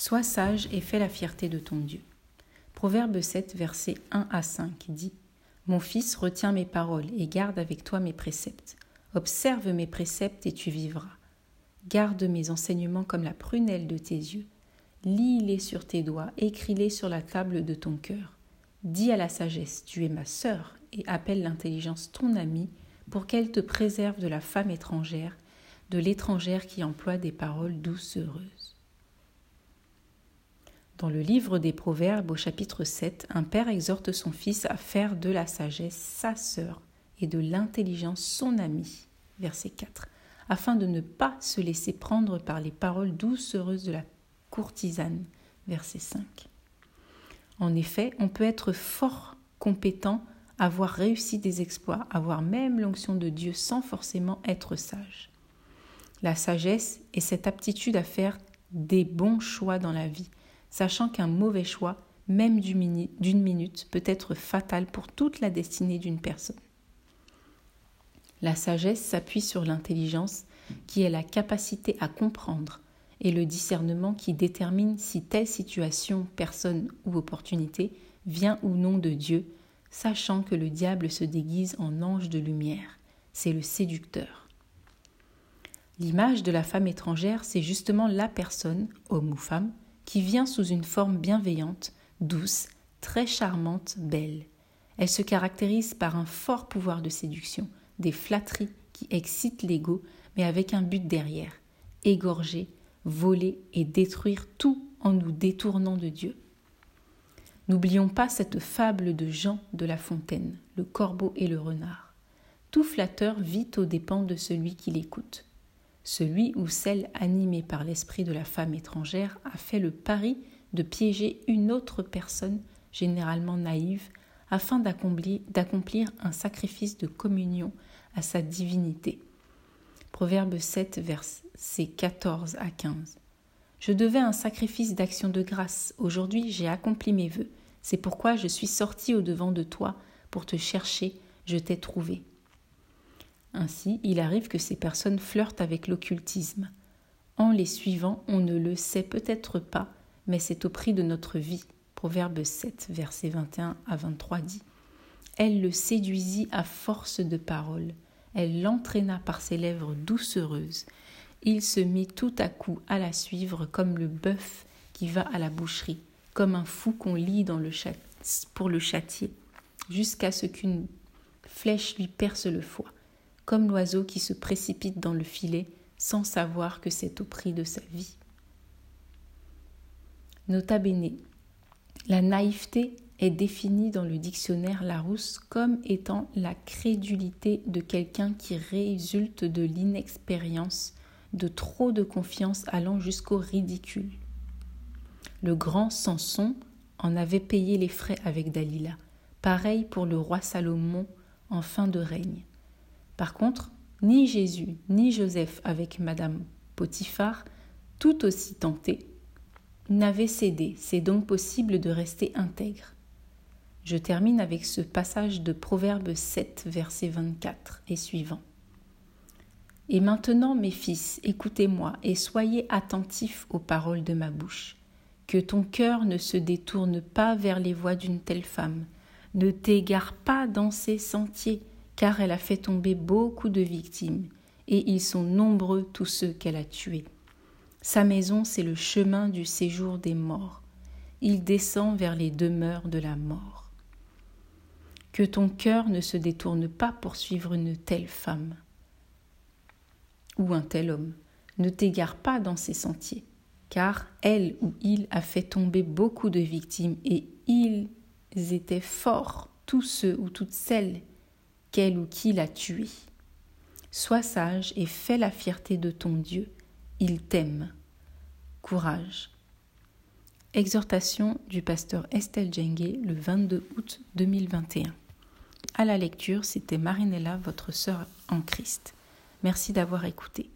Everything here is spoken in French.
Sois sage et fais la fierté de ton Dieu. Proverbe 7, versets 1 à 5 dit Mon fils, retiens mes paroles et garde avec toi mes préceptes. Observe mes préceptes et tu vivras. Garde mes enseignements comme la prunelle de tes yeux. Lis-les sur tes doigts, écris-les sur la table de ton cœur. Dis à la sagesse, tu es ma sœur, et appelle l'intelligence ton amie, pour qu'elle te préserve de la femme étrangère, de l'étrangère qui emploie des paroles doucereuses. Dans le livre des Proverbes au chapitre 7, un père exhorte son fils à faire de la sagesse sa sœur et de l'intelligence son ami. Verset 4. Afin de ne pas se laisser prendre par les paroles doucereuses de la courtisane. Verset 5. En effet, on peut être fort compétent, avoir réussi des exploits, avoir même l'onction de Dieu sans forcément être sage. La sagesse est cette aptitude à faire des bons choix dans la vie, sachant qu'un mauvais choix, même d'une minute, peut être fatal pour toute la destinée d'une personne. La sagesse s'appuie sur l'intelligence, qui est la capacité à comprendre, et le discernement qui détermine si telle situation, personne ou opportunité vient ou non de Dieu, sachant que le diable se déguise en ange de lumière. C'est le séducteur. L'image de la femme étrangère, c'est justement la personne, homme ou femme, qui vient sous une forme bienveillante, douce, très charmante, belle. Elle se caractérise par un fort pouvoir de séduction, des flatteries qui excitent l'ego, mais avec un but derrière égorger, voler et détruire tout en nous détournant de Dieu. N'oublions pas cette fable de Jean de La Fontaine, le corbeau et le renard. Tout flatteur vit aux dépens de celui qui l'écoute. Celui ou celle animée par l'esprit de la femme étrangère a fait le pari de piéger une autre personne, généralement naïve, afin d'accomplir un sacrifice de communion à sa divinité. Proverbe 7, versets 14 à 15. Je devais un sacrifice d'action de grâce. Aujourd'hui, j'ai accompli mes vœux. C'est pourquoi je suis sorti au-devant de toi pour te chercher. Je t'ai trouvé. Ainsi, il arrive que ces personnes flirtent avec l'occultisme. En les suivant, on ne le sait peut-être pas, mais c'est au prix de notre vie. Proverbe 7, versets 21 à 23 dit Elle le séduisit à force de paroles, elle l'entraîna par ses lèvres doucereuses. Il se mit tout à coup à la suivre comme le bœuf qui va à la boucherie, comme un fou qu'on le pour le châtier, jusqu'à ce qu'une flèche lui perce le foie comme l'oiseau qui se précipite dans le filet sans savoir que c'est au prix de sa vie. Nota bene, la naïveté est définie dans le dictionnaire Larousse comme étant la crédulité de quelqu'un qui résulte de l'inexpérience, de trop de confiance allant jusqu'au ridicule. Le grand Samson en avait payé les frais avec Dalila. Pareil pour le roi Salomon en fin de règne. Par contre, ni Jésus ni Joseph avec Madame Potiphar, tout aussi tentés, n'avaient cédé. C'est donc possible de rester intègre. Je termine avec ce passage de Proverbe 7, verset 24 et suivant. Et maintenant, mes fils, écoutez-moi et soyez attentifs aux paroles de ma bouche. Que ton cœur ne se détourne pas vers les voies d'une telle femme. Ne t'égare pas dans ses sentiers car elle a fait tomber beaucoup de victimes, et ils sont nombreux tous ceux qu'elle a tués. Sa maison, c'est le chemin du séjour des morts. Il descend vers les demeures de la mort. Que ton cœur ne se détourne pas pour suivre une telle femme ou un tel homme. Ne t'égare pas dans ses sentiers, car elle ou il a fait tomber beaucoup de victimes, et ils étaient forts, tous ceux ou toutes celles ou qui l'a tué. Sois sage et fais la fierté de ton Dieu, il t'aime. Courage. Exhortation du pasteur Estelle Djengue le 22 août 2021. À la lecture, c'était Marinella, votre sœur en Christ. Merci d'avoir écouté.